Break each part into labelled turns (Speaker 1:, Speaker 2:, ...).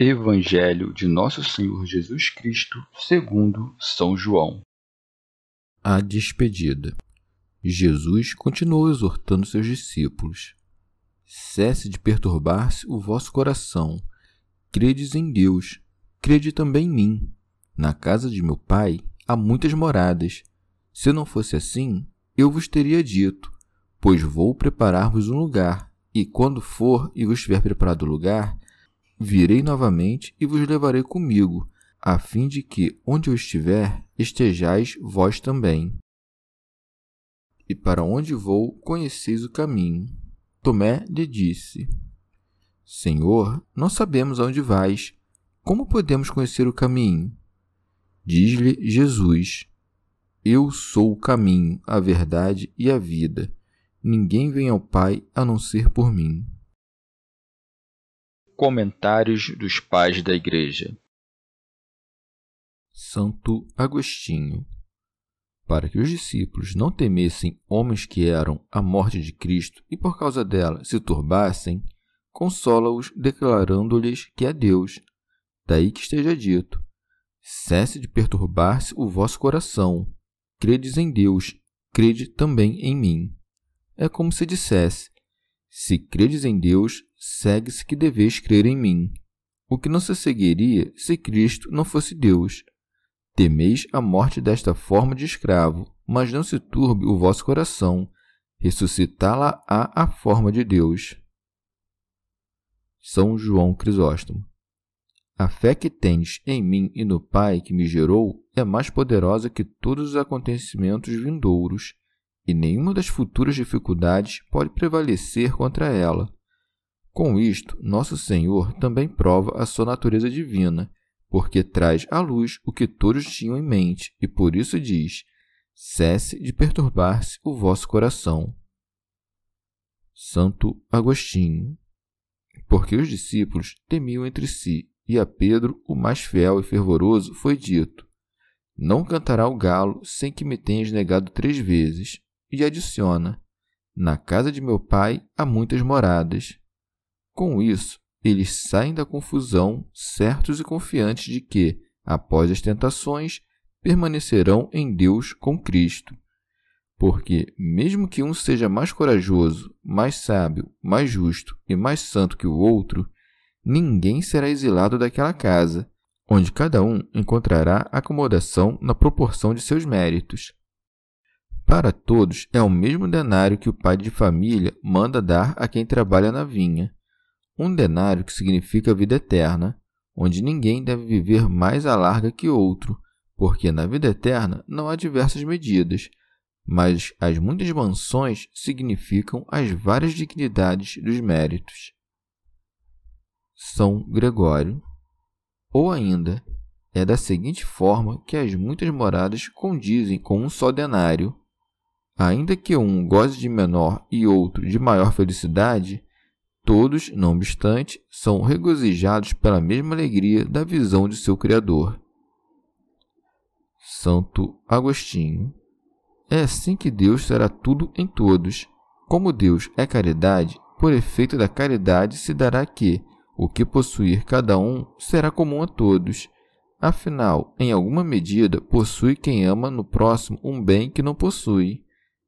Speaker 1: Evangelho de Nosso Senhor Jesus Cristo, segundo São João.
Speaker 2: A despedida. Jesus continuou exortando seus discípulos: Cesse de perturbar-se o vosso coração. Credes em Deus, crede também em mim. Na casa de meu Pai há muitas moradas. Se não fosse assim, eu vos teria dito, pois vou preparar-vos um lugar, e quando for e vos tiver preparado o lugar, Virei novamente e vos levarei comigo, a fim de que, onde eu estiver, estejais vós também. E para onde vou, conheceis o caminho. Tomé lhe disse: Senhor, não sabemos aonde vais. Como podemos conhecer o caminho? Diz-lhe Jesus: Eu sou o caminho, a verdade e a vida. Ninguém vem ao Pai a não ser por mim.
Speaker 1: Comentários dos Pais da Igreja
Speaker 2: Santo Agostinho Para que os discípulos não temessem homens que eram a morte de Cristo e por causa dela se turbassem, consola-os declarando-lhes que é Deus. Daí que esteja dito: Cesse de perturbar-se o vosso coração. Credes em Deus, crede também em mim. É como se dissesse: Se credes em Deus, segue-se que deveis crer em mim, o que não se seguiria se Cristo não fosse Deus. Temeis a morte desta forma de escravo, mas não se turbe o vosso coração, ressuscitá-la á a forma de Deus. São João Crisóstomo A fé que tens em mim e no Pai que me gerou é mais poderosa que todos os acontecimentos vindouros, e nenhuma das futuras dificuldades pode prevalecer contra ela. Com isto, Nosso Senhor também prova a sua natureza divina, porque traz à luz o que todos tinham em mente, e por isso diz: cesse de perturbar-se o vosso coração. Santo Agostinho. Porque os discípulos temiam entre si, e a Pedro, o mais fiel e fervoroso, foi dito: Não cantará o galo sem que me tenhas negado três vezes. E adiciona: Na casa de meu pai há muitas moradas. Com isso, eles saem da confusão, certos e confiantes de que, após as tentações, permanecerão em Deus com Cristo. Porque, mesmo que um seja mais corajoso, mais sábio, mais justo e mais santo que o outro, ninguém será exilado daquela casa, onde cada um encontrará acomodação na proporção de seus méritos. Para todos é o mesmo denário que o pai de família manda dar a quem trabalha na vinha um denário que significa vida eterna, onde ninguém deve viver mais à larga que outro, porque na vida eterna não há diversas medidas, mas as muitas mansões significam as várias dignidades dos méritos. São Gregório. Ou ainda, é da seguinte forma que as muitas moradas condizem com um só denário. Ainda que um goze de menor e outro de maior felicidade, Todos, não obstante, são regozijados pela mesma alegria da visão de seu Criador. Santo Agostinho. É assim que Deus será tudo em todos. Como Deus é caridade, por efeito da caridade se dará que o que possuir cada um será comum a todos. Afinal, em alguma medida, possui quem ama no próximo um bem que não possui.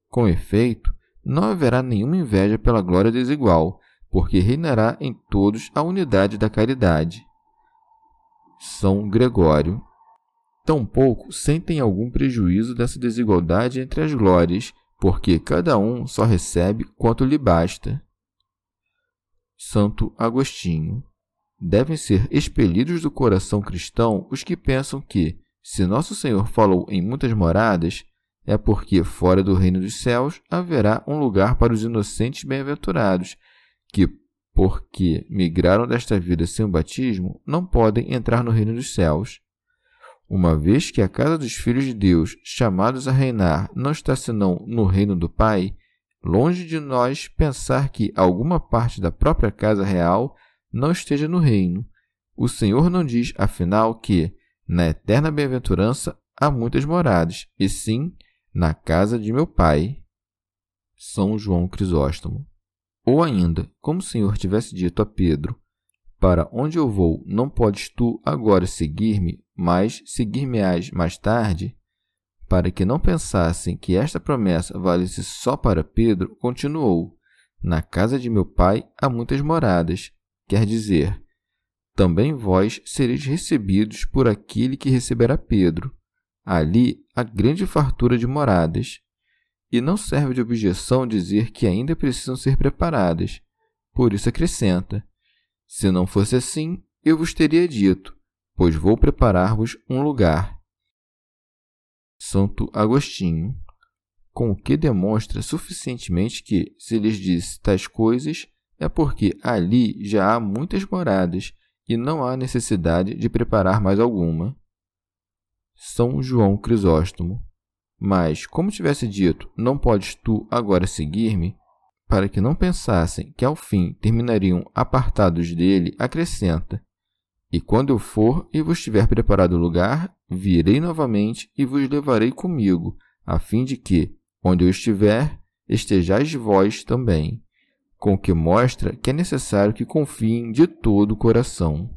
Speaker 2: Com efeito, não haverá nenhuma inveja pela glória desigual, porque reinará em todos a unidade da caridade. São Gregório. Tampouco sentem algum prejuízo dessa desigualdade entre as glórias, porque cada um só recebe quanto lhe basta. Santo Agostinho. Devem ser expelidos do coração cristão os que pensam que, se Nosso Senhor falou em muitas moradas, é porque fora do reino dos céus haverá um lugar para os inocentes bem-aventurados, que, porque migraram desta vida sem o batismo, não podem entrar no reino dos céus. Uma vez que a casa dos filhos de Deus, chamados a reinar, não está senão no reino do Pai, longe de nós pensar que alguma parte da própria casa real não esteja no reino. O Senhor não diz, afinal, que, na eterna bem-aventurança, há muitas moradas, e sim na casa de meu Pai. São João Crisóstomo. Ou ainda, como o Senhor tivesse dito a Pedro: Para onde eu vou, não podes tu agora seguir-me, mas seguir-me-ás mais tarde? Para que não pensassem que esta promessa valesse só para Pedro, continuou: Na casa de meu pai há muitas moradas. Quer dizer, também vós sereis recebidos por aquele que receberá Pedro. Ali há grande fartura de moradas. E não serve de objeção dizer que ainda precisam ser preparadas. Por isso acrescenta: Se não fosse assim, eu vos teria dito, pois vou preparar-vos um lugar. Santo Agostinho, com o que demonstra suficientemente que, se lhes disse tais coisas, é porque ali já há muitas moradas e não há necessidade de preparar mais alguma. São João Crisóstomo. Mas, como tivesse dito, não podes tu agora seguir-me, para que não pensassem que ao fim terminariam apartados dele, acrescenta: E quando eu for e vos tiver preparado o lugar, virei novamente e vos levarei comigo, a fim de que, onde eu estiver, estejais vós também. Com o que mostra que é necessário que confiem de todo o coração.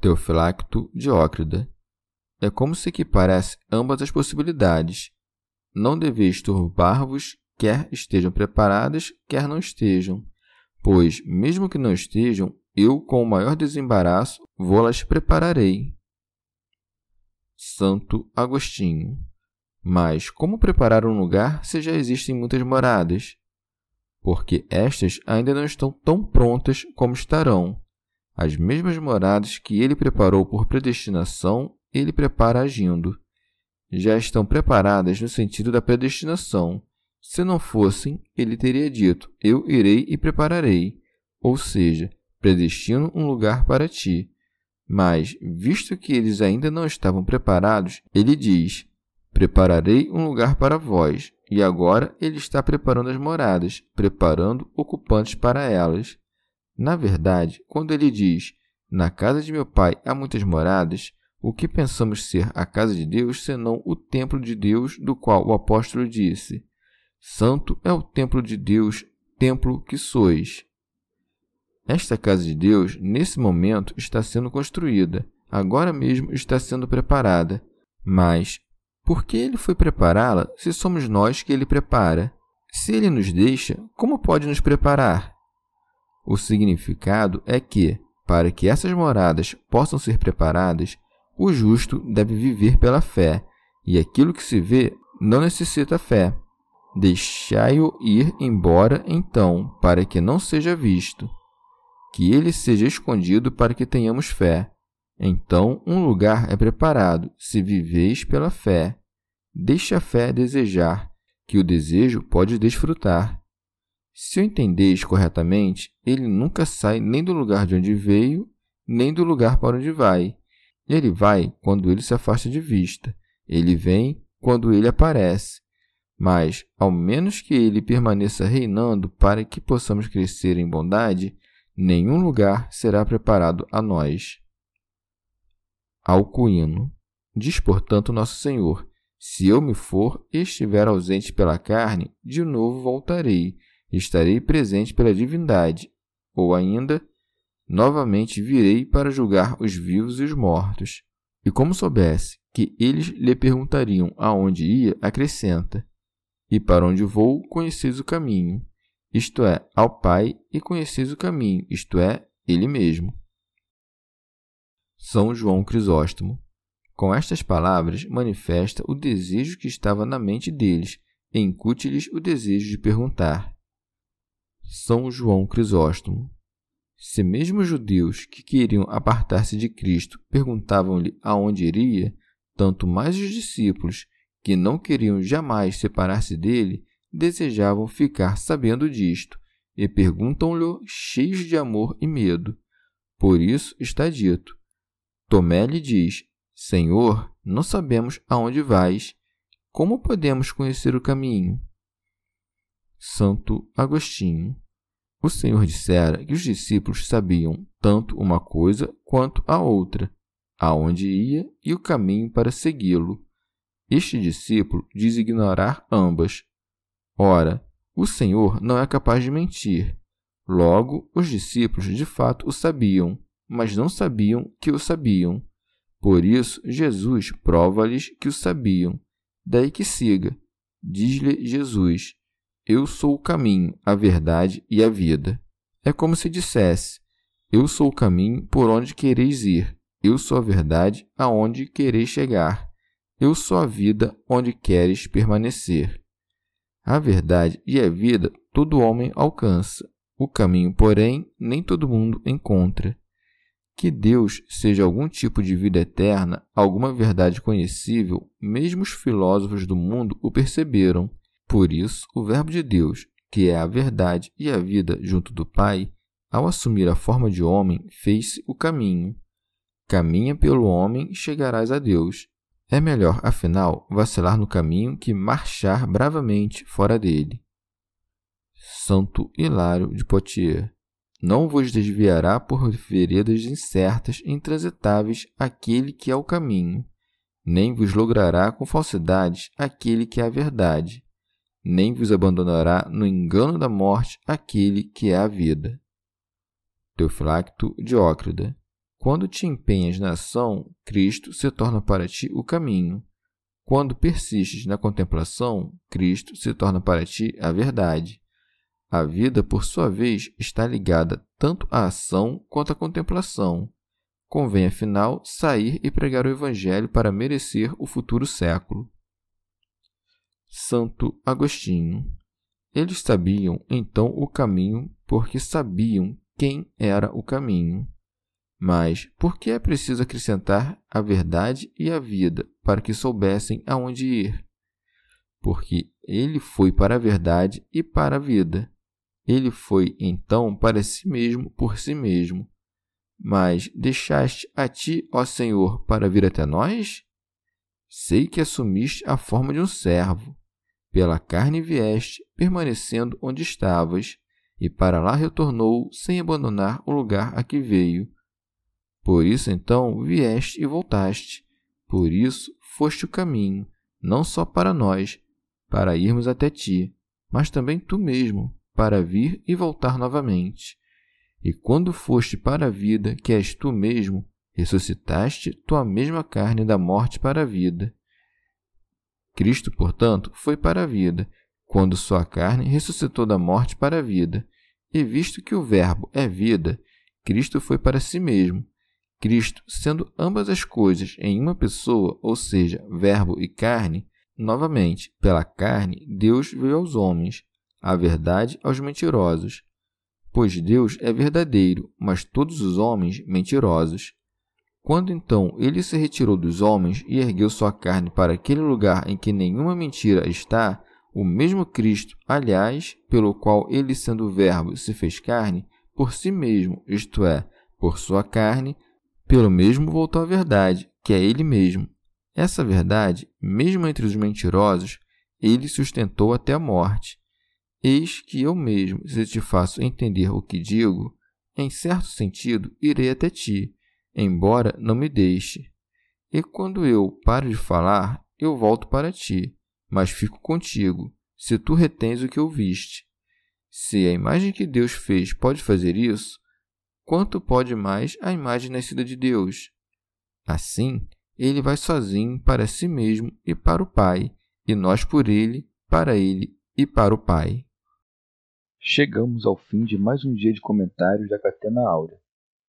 Speaker 2: Teofilacto Diócrida é como se equiparasse ambas as possibilidades. Não deveis turbar-vos, quer estejam preparadas, quer não estejam, pois, mesmo que não estejam, eu, com o maior desembaraço, vou-las prepararei. Santo Agostinho. Mas como preparar um lugar se já existem muitas moradas? Porque estas ainda não estão tão prontas como estarão. As mesmas moradas que ele preparou por predestinação ele prepara agindo. Já estão preparadas no sentido da predestinação. Se não fossem, ele teria dito: Eu irei e prepararei, ou seja, predestino um lugar para ti. Mas, visto que eles ainda não estavam preparados, ele diz: Prepararei um lugar para vós. E agora ele está preparando as moradas, preparando ocupantes para elas. Na verdade, quando ele diz: Na casa de meu pai há muitas moradas, o que pensamos ser a casa de Deus senão o templo de Deus, do qual o apóstolo disse: Santo é o templo de Deus, templo que sois. Esta casa de Deus, nesse momento, está sendo construída, agora mesmo está sendo preparada. Mas, por que ele foi prepará-la se somos nós que ele prepara? Se ele nos deixa, como pode nos preparar? O significado é que, para que essas moradas possam ser preparadas, o justo deve viver pela fé, e aquilo que se vê não necessita fé. Deixai-o ir embora, então, para que não seja visto. Que ele seja escondido para que tenhamos fé. Então um lugar é preparado, se viveis pela fé. Deixe a fé desejar, que o desejo pode desfrutar. Se o entendeis corretamente, ele nunca sai nem do lugar de onde veio, nem do lugar para onde vai ele vai quando ele se afasta de vista. Ele vem quando ele aparece. Mas, ao menos que ele permaneça reinando para que possamos crescer em bondade, nenhum lugar será preparado a nós. Alcuíno. Diz, portanto, Nosso Senhor: Se eu me for e estiver ausente pela carne, de novo voltarei, estarei presente pela divindade. Ou ainda, novamente virei para julgar os vivos e os mortos. E como soubesse que eles lhe perguntariam aonde ia, acrescenta: E para onde vou, conheceis o caminho, isto é, ao Pai, e conheceis o caminho, isto é, Ele mesmo. São João Crisóstomo. Com estas palavras, manifesta o desejo que estava na mente deles e incute-lhes o desejo de perguntar. São João Crisóstomo. Se mesmo os judeus que queriam apartar-se de Cristo perguntavam-lhe aonde iria, tanto mais os discípulos, que não queriam jamais separar-se dele, desejavam ficar sabendo disto, e perguntam-lhe cheios de amor e medo. Por isso está dito: Tomé lhe diz: Senhor, não sabemos aonde vais. Como podemos conhecer o caminho? Santo Agostinho. O Senhor dissera que os discípulos sabiam tanto uma coisa quanto a outra, aonde ia e o caminho para segui-lo. Este discípulo diz ignorar ambas. Ora, o Senhor não é capaz de mentir. Logo, os discípulos de fato o sabiam, mas não sabiam que o sabiam. Por isso, Jesus prova-lhes que o sabiam. Daí que siga. Diz-lhe Jesus: Eu sou o caminho, a verdade e a vida. É como se dissesse: Eu sou o caminho por onde quereis ir. Eu sou a verdade aonde quereis chegar. Eu sou a vida onde queres permanecer. A verdade e a vida todo homem alcança. O caminho, porém, nem todo mundo encontra. Que Deus seja algum tipo de vida eterna, alguma verdade conhecível, mesmo os filósofos do mundo o perceberam. Por isso, o Verbo de Deus, que é a verdade e a vida junto do Pai, ao assumir a forma de homem, fez-se o caminho. Caminha pelo homem e chegarás a Deus. É melhor, afinal, vacilar no caminho que marchar bravamente fora dele. Santo Hilário de Poitiers não vos desviará por veredas incertas e intransitáveis aquele que é o caminho, nem vos logrará com falsidades aquele que é a verdade, nem vos abandonará no engano da morte aquele que é a vida. Teofilacto Diócrida Quando te empenhas na ação, Cristo se torna para ti o caminho. Quando persistes na contemplação, Cristo se torna para ti a verdade. A vida, por sua vez, está ligada tanto à ação quanto à contemplação. Convém, afinal, sair e pregar o Evangelho para merecer o futuro século. Santo Agostinho. Eles sabiam então o caminho porque sabiam quem era o caminho. Mas por que é preciso acrescentar a verdade e a vida para que soubessem aonde ir? Porque ele foi para a verdade e para a vida. Ele foi então para si mesmo por si mesmo. Mas deixaste a ti, ó Senhor, para vir até nós? Sei que assumiste a forma de um servo. Pela carne vieste, permanecendo onde estavas, e para lá retornou, sem abandonar o lugar a que veio. Por isso então vieste e voltaste. Por isso foste o caminho, não só para nós, para irmos até ti, mas também tu mesmo, para vir e voltar novamente. E quando foste para a vida, que és tu mesmo, ressuscitaste tua mesma carne da morte para a vida. Cristo, portanto, foi para a vida, quando sua carne ressuscitou da morte para a vida. E visto que o Verbo é vida, Cristo foi para si mesmo. Cristo, sendo ambas as coisas em uma pessoa, ou seja, Verbo e carne, novamente, pela carne, Deus veio aos homens, a verdade aos mentirosos. Pois Deus é verdadeiro, mas todos os homens mentirosos. Quando então ele se retirou dos homens e ergueu sua carne para aquele lugar em que nenhuma mentira está, o mesmo Cristo, aliás, pelo qual ele, sendo Verbo, se fez carne, por si mesmo, isto é, por sua carne, pelo mesmo voltou à verdade, que é ele mesmo. Essa verdade, mesmo entre os mentirosos, ele sustentou até a morte. Eis que eu mesmo, se te faço entender o que digo, em certo sentido irei até ti, embora não me deixe. E quando eu paro de falar, eu volto para ti, mas fico contigo, se tu retens o que ouviste. Se a imagem que Deus fez pode fazer isso, quanto pode mais a imagem nascida de Deus? Assim, ele vai sozinho para si mesmo e para o Pai, e nós por ele, para ele e para o Pai.
Speaker 1: Chegamos ao fim de mais um dia de comentários da Catena Áurea.